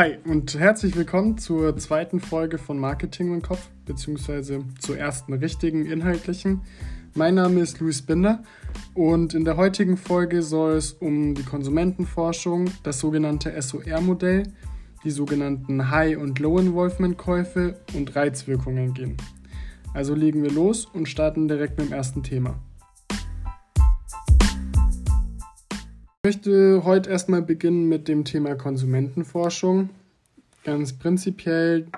Hi und herzlich willkommen zur zweiten Folge von Marketing im Kopf, beziehungsweise zur ersten richtigen inhaltlichen. Mein Name ist Luis Binder und in der heutigen Folge soll es um die Konsumentenforschung, das sogenannte SOR-Modell, die sogenannten High- und Low-Involvement-Käufe und Reizwirkungen gehen. Also legen wir los und starten direkt mit dem ersten Thema. Möchte heute erstmal beginnen mit dem Thema Konsumentenforschung. Ganz prinzipiell,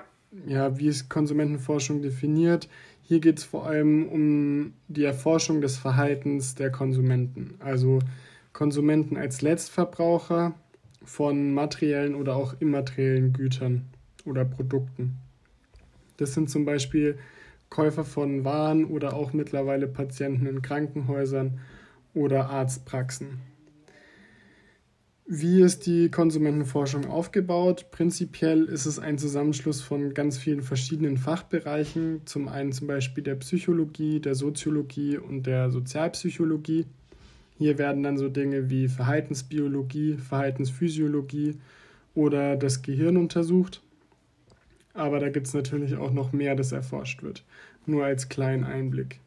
ja, wie ist Konsumentenforschung definiert? Hier geht es vor allem um die Erforschung des Verhaltens der Konsumenten, also Konsumenten als Letztverbraucher von materiellen oder auch immateriellen Gütern oder Produkten. Das sind zum Beispiel Käufer von Waren oder auch mittlerweile Patienten in Krankenhäusern oder Arztpraxen. Wie ist die Konsumentenforschung aufgebaut? Prinzipiell ist es ein Zusammenschluss von ganz vielen verschiedenen Fachbereichen, zum einen zum Beispiel der Psychologie, der Soziologie und der Sozialpsychologie. Hier werden dann so Dinge wie Verhaltensbiologie, Verhaltensphysiologie oder das Gehirn untersucht. Aber da gibt es natürlich auch noch mehr, das erforscht wird. Nur als kleinen Einblick.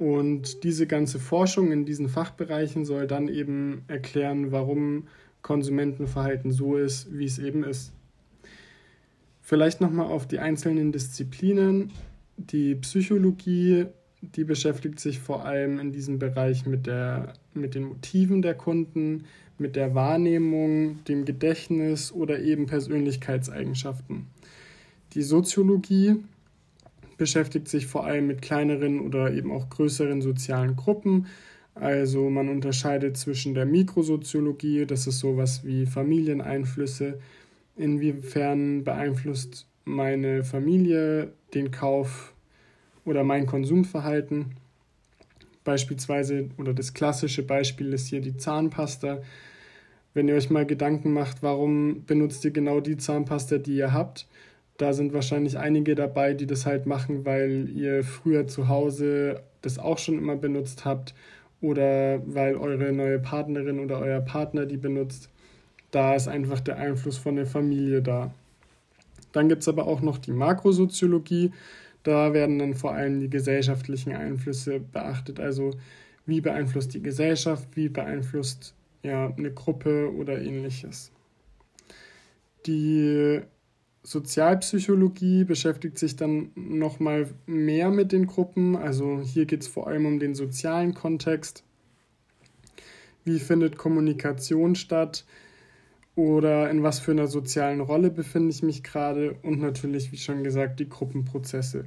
Und diese ganze Forschung in diesen Fachbereichen soll dann eben erklären, warum Konsumentenverhalten so ist, wie es eben ist. Vielleicht nochmal auf die einzelnen Disziplinen. Die Psychologie, die beschäftigt sich vor allem in diesem Bereich mit, der, mit den Motiven der Kunden, mit der Wahrnehmung, dem Gedächtnis oder eben Persönlichkeitseigenschaften. Die Soziologie beschäftigt sich vor allem mit kleineren oder eben auch größeren sozialen Gruppen. Also man unterscheidet zwischen der Mikrosoziologie, das ist sowas wie Familieneinflüsse, inwiefern beeinflusst meine Familie den Kauf oder mein Konsumverhalten. Beispielsweise, oder das klassische Beispiel ist hier die Zahnpasta. Wenn ihr euch mal Gedanken macht, warum benutzt ihr genau die Zahnpasta, die ihr habt, da sind wahrscheinlich einige dabei, die das halt machen, weil ihr früher zu Hause das auch schon immer benutzt habt oder weil eure neue Partnerin oder euer Partner die benutzt. Da ist einfach der Einfluss von der Familie da. Dann gibt es aber auch noch die Makrosoziologie. Da werden dann vor allem die gesellschaftlichen Einflüsse beachtet. Also wie beeinflusst die Gesellschaft, wie beeinflusst ja, eine Gruppe oder ähnliches. Die Sozialpsychologie beschäftigt sich dann nochmal mehr mit den Gruppen. Also hier geht es vor allem um den sozialen Kontext. Wie findet Kommunikation statt? Oder in was für einer sozialen Rolle befinde ich mich gerade? Und natürlich, wie schon gesagt, die Gruppenprozesse.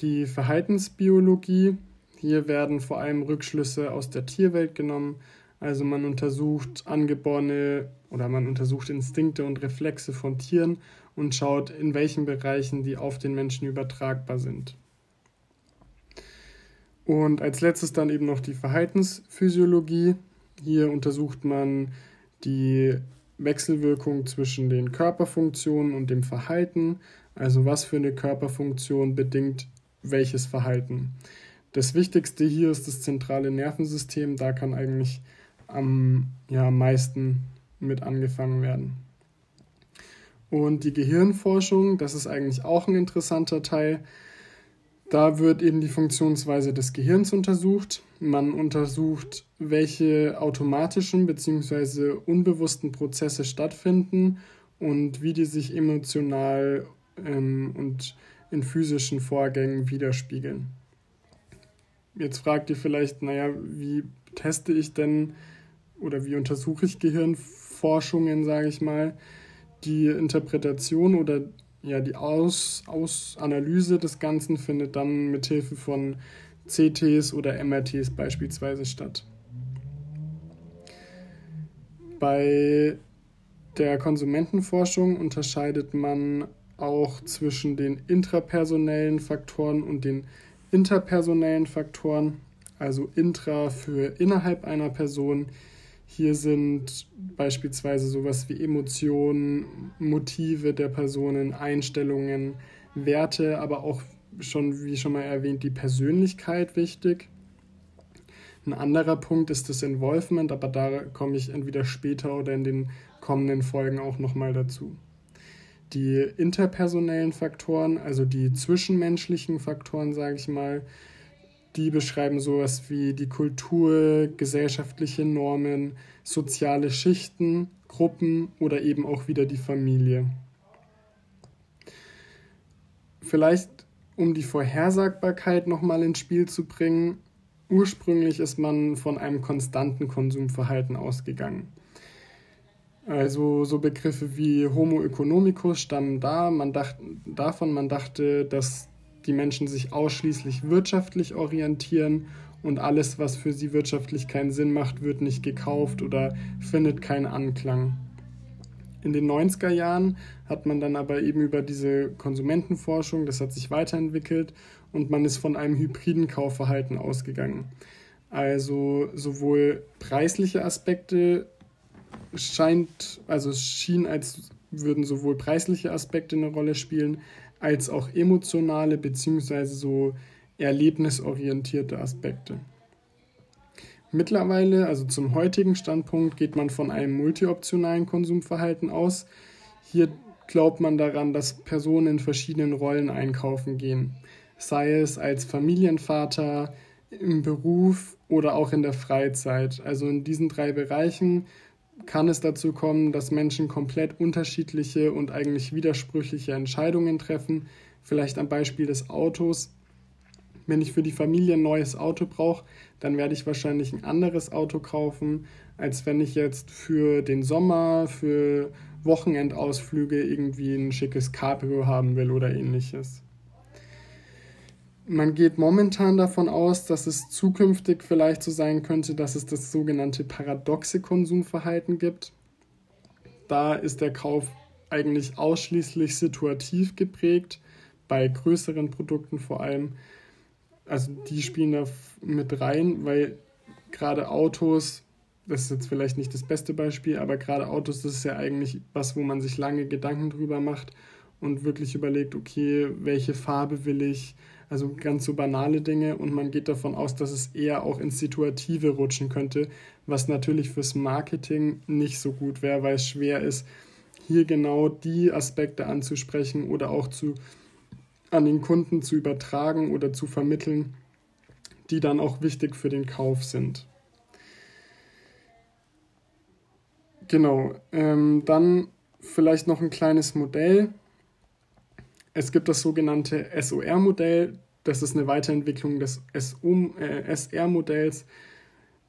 Die Verhaltensbiologie. Hier werden vor allem Rückschlüsse aus der Tierwelt genommen, also man untersucht angeborene oder man untersucht Instinkte und Reflexe von Tieren und schaut, in welchen Bereichen die auf den Menschen übertragbar sind. Und als letztes dann eben noch die Verhaltensphysiologie. Hier untersucht man die Wechselwirkung zwischen den Körperfunktionen und dem Verhalten. Also was für eine Körperfunktion bedingt welches Verhalten. Das Wichtigste hier ist das zentrale Nervensystem. Da kann eigentlich am ja, meisten mit angefangen werden. Und die Gehirnforschung, das ist eigentlich auch ein interessanter Teil. Da wird eben die Funktionsweise des Gehirns untersucht. Man untersucht, welche automatischen bzw. unbewussten Prozesse stattfinden und wie die sich emotional ähm, und in physischen Vorgängen widerspiegeln. Jetzt fragt ihr vielleicht, naja, wie teste ich denn oder wie untersuche ich Gehirnforschungen, sage ich mal, die Interpretation oder ja, die Aus, Aus des Ganzen findet dann mit Hilfe von CTs oder MRTs beispielsweise statt. Bei der Konsumentenforschung unterscheidet man auch zwischen den intrapersonellen Faktoren und den interpersonellen Faktoren, also intra für innerhalb einer Person, hier sind beispielsweise sowas wie Emotionen, Motive der Personen, Einstellungen, Werte, aber auch schon, wie schon mal erwähnt, die Persönlichkeit wichtig. Ein anderer Punkt ist das Involvement, aber da komme ich entweder später oder in den kommenden Folgen auch nochmal dazu. Die interpersonellen Faktoren, also die zwischenmenschlichen Faktoren, sage ich mal, die beschreiben sowas wie die Kultur, gesellschaftliche Normen, soziale Schichten, Gruppen oder eben auch wieder die Familie. Vielleicht um die Vorhersagbarkeit nochmal ins Spiel zu bringen, ursprünglich ist man von einem konstanten Konsumverhalten ausgegangen. Also so Begriffe wie Homo economicus stammen da, man dacht, davon, man dachte, dass die Menschen sich ausschließlich wirtschaftlich orientieren und alles, was für sie wirtschaftlich keinen Sinn macht, wird nicht gekauft oder findet keinen Anklang. In den 90er Jahren hat man dann aber eben über diese Konsumentenforschung, das hat sich weiterentwickelt und man ist von einem hybriden Kaufverhalten ausgegangen. Also sowohl preisliche Aspekte scheint, also es schien, als würden sowohl preisliche Aspekte eine Rolle spielen, als auch emotionale bzw. so erlebnisorientierte Aspekte. Mittlerweile, also zum heutigen Standpunkt, geht man von einem multioptionalen Konsumverhalten aus. Hier glaubt man daran, dass Personen in verschiedenen Rollen einkaufen gehen, sei es als Familienvater, im Beruf oder auch in der Freizeit. Also in diesen drei Bereichen kann es dazu kommen, dass Menschen komplett unterschiedliche und eigentlich widersprüchliche Entscheidungen treffen. Vielleicht am Beispiel des Autos. Wenn ich für die Familie ein neues Auto brauche, dann werde ich wahrscheinlich ein anderes Auto kaufen, als wenn ich jetzt für den Sommer, für Wochenendausflüge irgendwie ein schickes Cabrio haben will oder ähnliches. Man geht momentan davon aus, dass es zukünftig vielleicht so sein könnte, dass es das sogenannte paradoxe Konsumverhalten gibt. Da ist der Kauf eigentlich ausschließlich situativ geprägt, bei größeren Produkten vor allem. Also die spielen da mit rein, weil gerade Autos, das ist jetzt vielleicht nicht das beste Beispiel, aber gerade Autos, das ist ja eigentlich was, wo man sich lange Gedanken drüber macht und wirklich überlegt, okay, welche Farbe will ich, also ganz so banale Dinge. Und man geht davon aus, dass es eher auch ins Situative rutschen könnte, was natürlich fürs Marketing nicht so gut wäre, weil es schwer ist, hier genau die Aspekte anzusprechen oder auch zu, an den Kunden zu übertragen oder zu vermitteln, die dann auch wichtig für den Kauf sind. Genau, ähm, dann vielleicht noch ein kleines Modell, es gibt das sogenannte SOR-Modell. Das ist eine Weiterentwicklung des SR-Modells.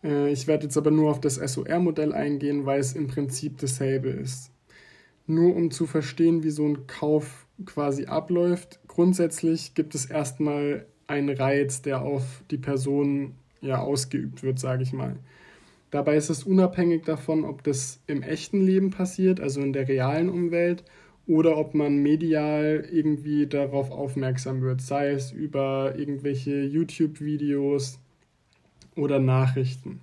Äh, ich werde jetzt aber nur auf das SOR-Modell eingehen, weil es im Prinzip dasselbe ist. Nur um zu verstehen, wie so ein Kauf quasi abläuft. Grundsätzlich gibt es erstmal einen Reiz, der auf die Person ja ausgeübt wird, sage ich mal. Dabei ist es unabhängig davon, ob das im echten Leben passiert, also in der realen Umwelt, oder ob man medial irgendwie darauf aufmerksam wird, sei es über irgendwelche YouTube-Videos oder Nachrichten.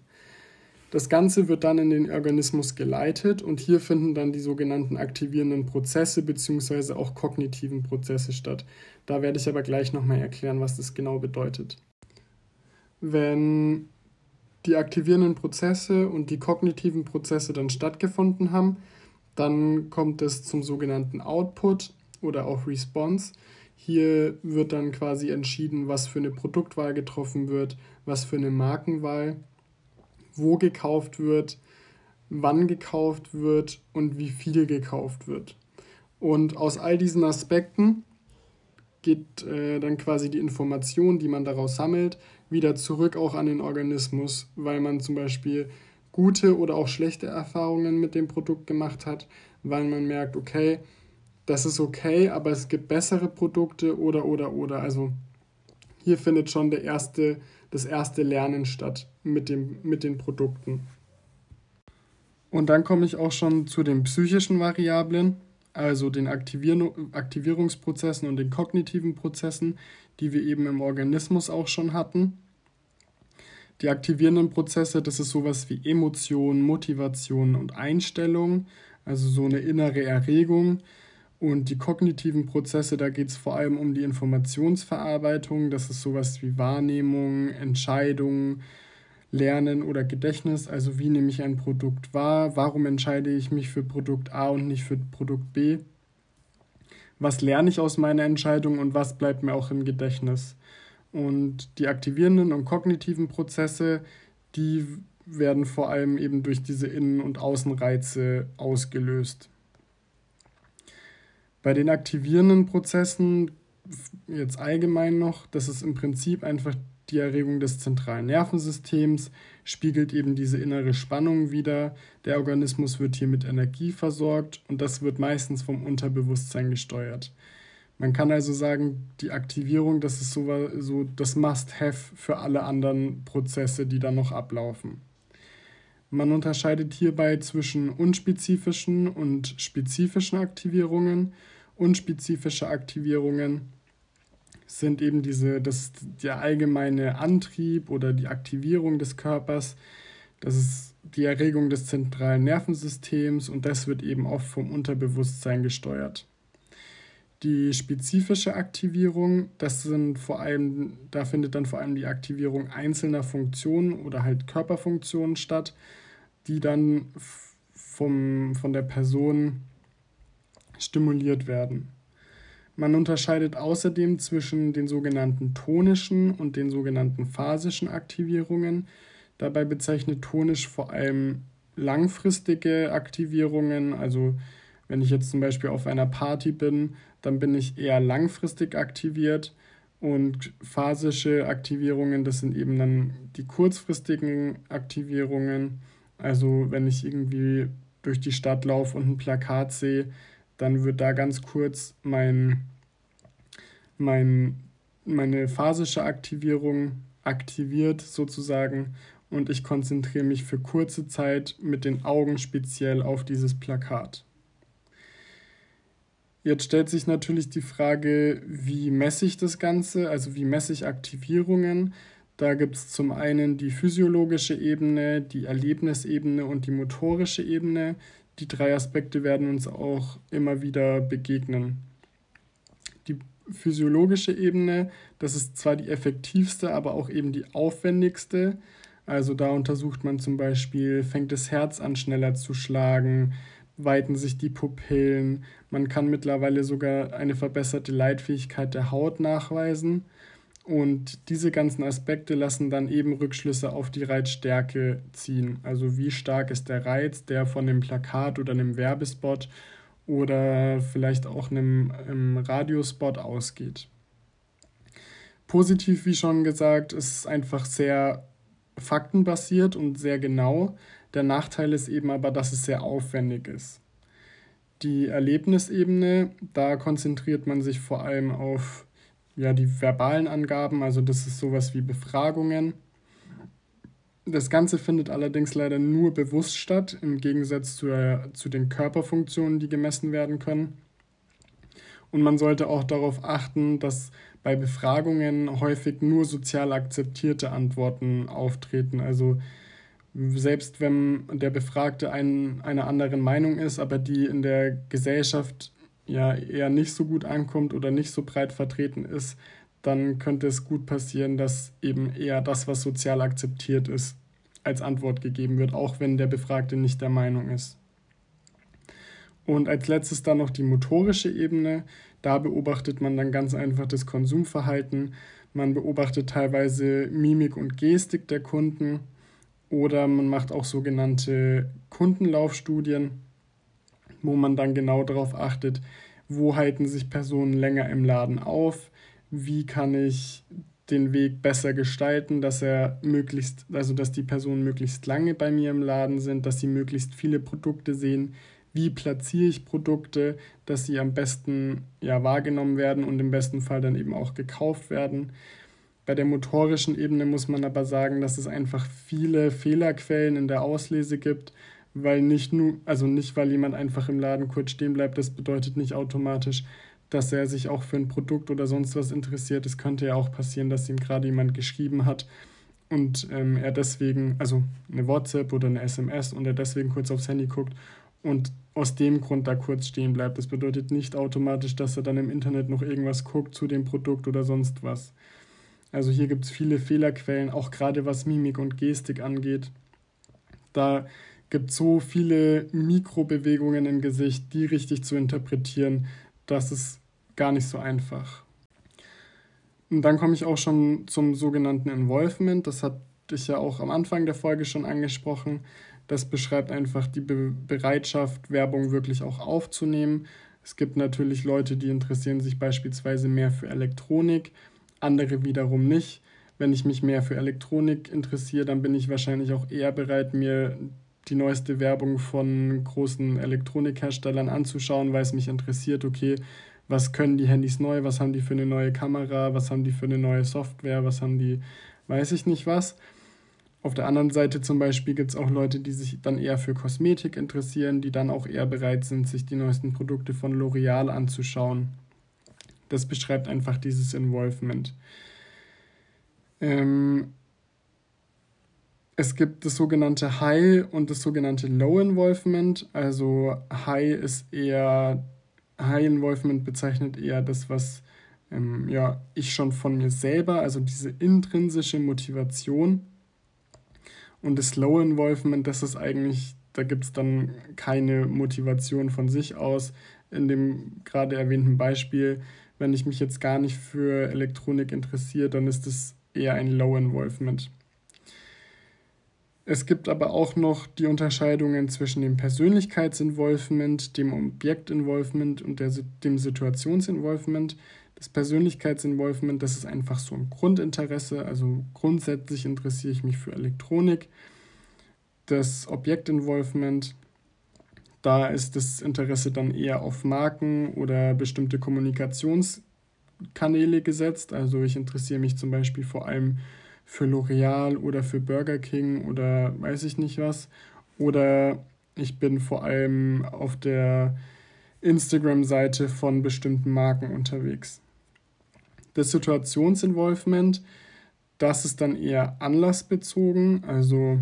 Das Ganze wird dann in den Organismus geleitet und hier finden dann die sogenannten aktivierenden Prozesse bzw. auch kognitiven Prozesse statt. Da werde ich aber gleich nochmal erklären, was das genau bedeutet. Wenn die aktivierenden Prozesse und die kognitiven Prozesse dann stattgefunden haben, dann kommt es zum sogenannten Output oder auch Response. Hier wird dann quasi entschieden, was für eine Produktwahl getroffen wird, was für eine Markenwahl, wo gekauft wird, wann gekauft wird und wie viel gekauft wird. Und aus all diesen Aspekten geht äh, dann quasi die Information, die man daraus sammelt, wieder zurück auch an den Organismus, weil man zum Beispiel gute oder auch schlechte Erfahrungen mit dem Produkt gemacht hat, weil man merkt, okay, das ist okay, aber es gibt bessere Produkte oder oder oder. Also hier findet schon der erste, das erste Lernen statt mit, dem, mit den Produkten. Und dann komme ich auch schon zu den psychischen Variablen, also den Aktivierungsprozessen und den kognitiven Prozessen, die wir eben im Organismus auch schon hatten. Die aktivierenden Prozesse, das ist sowas wie Emotion, Motivation und Einstellung, also so eine innere Erregung. Und die kognitiven Prozesse, da geht es vor allem um die Informationsverarbeitung, das ist sowas wie Wahrnehmung, Entscheidung, Lernen oder Gedächtnis, also wie nehme ich ein Produkt wahr, warum entscheide ich mich für Produkt A und nicht für Produkt B, was lerne ich aus meiner Entscheidung und was bleibt mir auch im Gedächtnis. Und die aktivierenden und kognitiven Prozesse, die werden vor allem eben durch diese Innen- und Außenreize ausgelöst. Bei den aktivierenden Prozessen, jetzt allgemein noch, das ist im Prinzip einfach die Erregung des zentralen Nervensystems, spiegelt eben diese innere Spannung wider. Der Organismus wird hier mit Energie versorgt und das wird meistens vom Unterbewusstsein gesteuert. Man kann also sagen, die Aktivierung, das ist so, so das Must-Have für alle anderen Prozesse, die dann noch ablaufen. Man unterscheidet hierbei zwischen unspezifischen und spezifischen Aktivierungen. Unspezifische Aktivierungen sind eben diese, das der allgemeine Antrieb oder die Aktivierung des Körpers. Das ist die Erregung des zentralen Nervensystems und das wird eben oft vom Unterbewusstsein gesteuert. Die spezifische Aktivierung, das sind vor allem, da findet dann vor allem die Aktivierung einzelner Funktionen oder halt Körperfunktionen statt, die dann vom, von der Person stimuliert werden. Man unterscheidet außerdem zwischen den sogenannten tonischen und den sogenannten phasischen Aktivierungen. Dabei bezeichnet tonisch vor allem langfristige Aktivierungen, also wenn ich jetzt zum Beispiel auf einer Party bin, dann bin ich eher langfristig aktiviert. Und phasische Aktivierungen, das sind eben dann die kurzfristigen Aktivierungen. Also wenn ich irgendwie durch die Stadt laufe und ein Plakat sehe, dann wird da ganz kurz mein, mein, meine phasische Aktivierung aktiviert sozusagen und ich konzentriere mich für kurze Zeit mit den Augen speziell auf dieses Plakat. Jetzt stellt sich natürlich die Frage, wie messe ich das Ganze, also wie messe ich Aktivierungen. Da gibt es zum einen die physiologische Ebene, die Erlebnisebene und die motorische Ebene. Die drei Aspekte werden uns auch immer wieder begegnen. Die physiologische Ebene, das ist zwar die effektivste, aber auch eben die aufwendigste. Also da untersucht man zum Beispiel, fängt das Herz an schneller zu schlagen, weiten sich die Pupillen. Man kann mittlerweile sogar eine verbesserte Leitfähigkeit der Haut nachweisen. Und diese ganzen Aspekte lassen dann eben Rückschlüsse auf die Reizstärke ziehen. Also wie stark ist der Reiz, der von dem Plakat oder einem Werbespot oder vielleicht auch einem, einem Radiospot ausgeht. Positiv, wie schon gesagt, ist einfach sehr faktenbasiert und sehr genau. Der Nachteil ist eben aber, dass es sehr aufwendig ist. Die Erlebnisebene, da konzentriert man sich vor allem auf ja, die verbalen Angaben, also das ist sowas wie Befragungen. Das Ganze findet allerdings leider nur bewusst statt, im Gegensatz zu, äh, zu den Körperfunktionen, die gemessen werden können. Und man sollte auch darauf achten, dass bei Befragungen häufig nur sozial akzeptierte Antworten auftreten. Also selbst wenn der Befragte ein, einer anderen Meinung ist, aber die in der Gesellschaft ja eher nicht so gut ankommt oder nicht so breit vertreten ist, dann könnte es gut passieren, dass eben eher das, was sozial akzeptiert ist, als Antwort gegeben wird, auch wenn der Befragte nicht der Meinung ist. Und als letztes dann noch die motorische Ebene. Da beobachtet man dann ganz einfach das Konsumverhalten. Man beobachtet teilweise Mimik und Gestik der Kunden oder man macht auch sogenannte Kundenlaufstudien wo man dann genau darauf achtet, wo halten sich Personen länger im Laden auf, wie kann ich den Weg besser gestalten, dass er möglichst, also dass die Personen möglichst lange bei mir im Laden sind, dass sie möglichst viele Produkte sehen, wie platziere ich Produkte, dass sie am besten ja wahrgenommen werden und im besten Fall dann eben auch gekauft werden. Bei der motorischen Ebene muss man aber sagen, dass es einfach viele Fehlerquellen in der Auslese gibt weil nicht nur, also nicht, weil jemand einfach im Laden kurz stehen bleibt, das bedeutet nicht automatisch, dass er sich auch für ein Produkt oder sonst was interessiert. Es könnte ja auch passieren, dass ihm gerade jemand geschrieben hat und ähm, er deswegen, also eine WhatsApp oder eine SMS und er deswegen kurz aufs Handy guckt und aus dem Grund da kurz stehen bleibt. Das bedeutet nicht automatisch, dass er dann im Internet noch irgendwas guckt zu dem Produkt oder sonst was. Also hier gibt es viele Fehlerquellen, auch gerade was Mimik und Gestik angeht. Da gibt es so viele Mikrobewegungen im Gesicht, die richtig zu interpretieren, das ist gar nicht so einfach. Und dann komme ich auch schon zum sogenannten Involvement. Das hatte ich ja auch am Anfang der Folge schon angesprochen. Das beschreibt einfach die Be Bereitschaft, Werbung wirklich auch aufzunehmen. Es gibt natürlich Leute, die interessieren sich beispielsweise mehr für Elektronik, andere wiederum nicht. Wenn ich mich mehr für Elektronik interessiere, dann bin ich wahrscheinlich auch eher bereit, mir die neueste Werbung von großen Elektronikherstellern anzuschauen, weil es mich interessiert, okay, was können die Handys neu, was haben die für eine neue Kamera, was haben die für eine neue Software, was haben die, weiß ich nicht was. Auf der anderen Seite zum Beispiel gibt es auch Leute, die sich dann eher für Kosmetik interessieren, die dann auch eher bereit sind, sich die neuesten Produkte von L'Oreal anzuschauen. Das beschreibt einfach dieses Involvement. Ähm, es gibt das sogenannte High und das sogenannte Low Involvement. Also High ist eher, High Involvement bezeichnet eher das, was ähm, ja, ich schon von mir selber, also diese intrinsische Motivation. Und das Low Involvement, das ist eigentlich, da gibt es dann keine Motivation von sich aus. In dem gerade erwähnten Beispiel, wenn ich mich jetzt gar nicht für Elektronik interessiere, dann ist es eher ein Low Involvement. Es gibt aber auch noch die Unterscheidungen zwischen dem Persönlichkeitsinvolvement, dem Objektinvolvement und der, dem Situationsinvolvement. Das Persönlichkeitsinvolvement, das ist einfach so ein Grundinteresse, also grundsätzlich interessiere ich mich für Elektronik. Das Objektinvolvement, da ist das Interesse dann eher auf Marken oder bestimmte Kommunikationskanäle gesetzt. Also ich interessiere mich zum Beispiel vor allem für L'Oreal oder für Burger King oder weiß ich nicht was. Oder ich bin vor allem auf der Instagram-Seite von bestimmten Marken unterwegs. Das Situationsinvolvement, das ist dann eher anlassbezogen. Also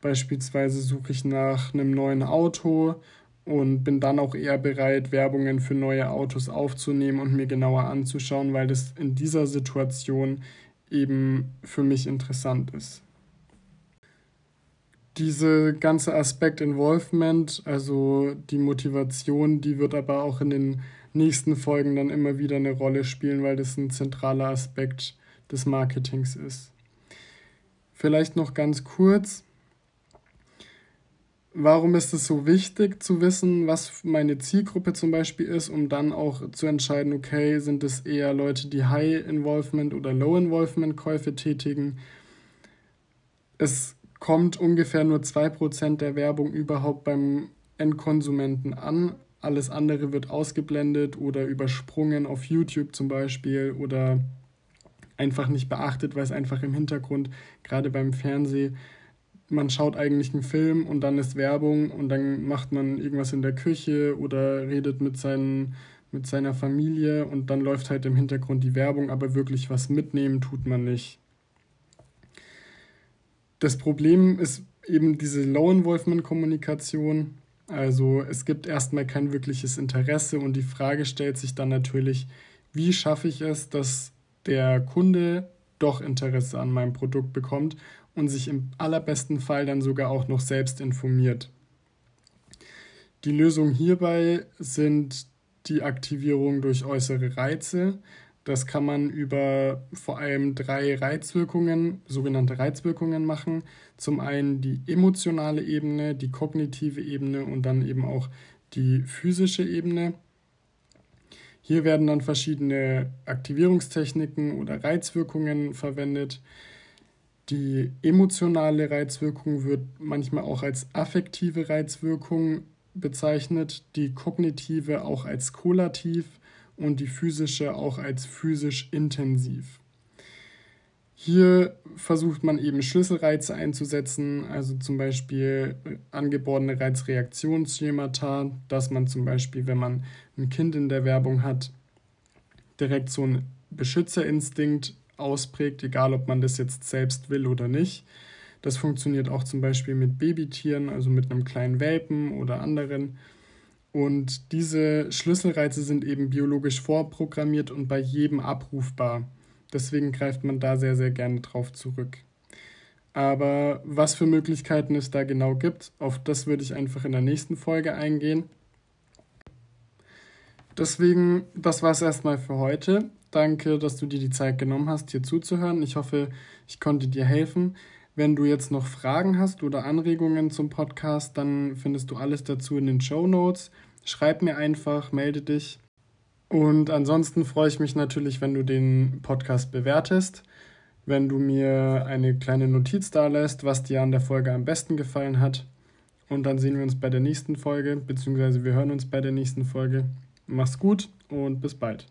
beispielsweise suche ich nach einem neuen Auto und bin dann auch eher bereit, Werbungen für neue Autos aufzunehmen und mir genauer anzuschauen, weil das in dieser Situation eben für mich interessant ist. Diese ganze Aspekt Involvement, also die Motivation, die wird aber auch in den nächsten Folgen dann immer wieder eine Rolle spielen, weil das ein zentraler Aspekt des Marketings ist. Vielleicht noch ganz kurz, warum ist es so wichtig zu wissen, was meine Zielgruppe zum Beispiel ist, um dann auch zu entscheiden, okay, sind es eher Leute, die High Involvement oder Low Involvement Käufe tätigen. Es kommt ungefähr nur 2% der Werbung überhaupt beim Endkonsumenten an. Alles andere wird ausgeblendet oder übersprungen auf YouTube zum Beispiel oder einfach nicht beachtet, weil es einfach im Hintergrund, gerade beim Fernsehen, man schaut eigentlich einen Film und dann ist Werbung und dann macht man irgendwas in der Küche oder redet mit, seinen, mit seiner Familie und dann läuft halt im Hintergrund die Werbung, aber wirklich was mitnehmen tut man nicht. Das Problem ist eben diese Low-Involvement-Kommunikation. Also es gibt erstmal kein wirkliches Interesse und die Frage stellt sich dann natürlich, wie schaffe ich es, dass der Kunde doch Interesse an meinem Produkt bekommt und sich im allerbesten Fall dann sogar auch noch selbst informiert. Die Lösung hierbei sind die Aktivierung durch äußere Reize. Das kann man über vor allem drei Reizwirkungen, sogenannte Reizwirkungen machen. Zum einen die emotionale Ebene, die kognitive Ebene und dann eben auch die physische Ebene. Hier werden dann verschiedene Aktivierungstechniken oder Reizwirkungen verwendet. Die emotionale Reizwirkung wird manchmal auch als affektive Reizwirkung bezeichnet, die kognitive auch als kollativ und die physische auch als physisch intensiv. Hier versucht man eben Schlüsselreize einzusetzen, also zum Beispiel angeborene Reizreaktionsschemata, dass man zum Beispiel, wenn man ein Kind in der Werbung hat, direkt so einen Beschützerinstinkt ausprägt, egal ob man das jetzt selbst will oder nicht. Das funktioniert auch zum Beispiel mit Babytieren, also mit einem kleinen Welpen oder anderen. Und diese Schlüsselreize sind eben biologisch vorprogrammiert und bei jedem abrufbar. Deswegen greift man da sehr, sehr gerne drauf zurück. Aber was für Möglichkeiten es da genau gibt, auf das würde ich einfach in der nächsten Folge eingehen. Deswegen, das war es erstmal für heute. Danke, dass du dir die Zeit genommen hast, hier zuzuhören. Ich hoffe, ich konnte dir helfen. Wenn du jetzt noch Fragen hast oder Anregungen zum Podcast, dann findest du alles dazu in den Show Notes. Schreib mir einfach, melde dich. Und ansonsten freue ich mich natürlich, wenn du den Podcast bewertest, wenn du mir eine kleine Notiz da lässt, was dir an der Folge am besten gefallen hat. Und dann sehen wir uns bei der nächsten Folge, beziehungsweise wir hören uns bei der nächsten Folge. Mach's gut und bis bald.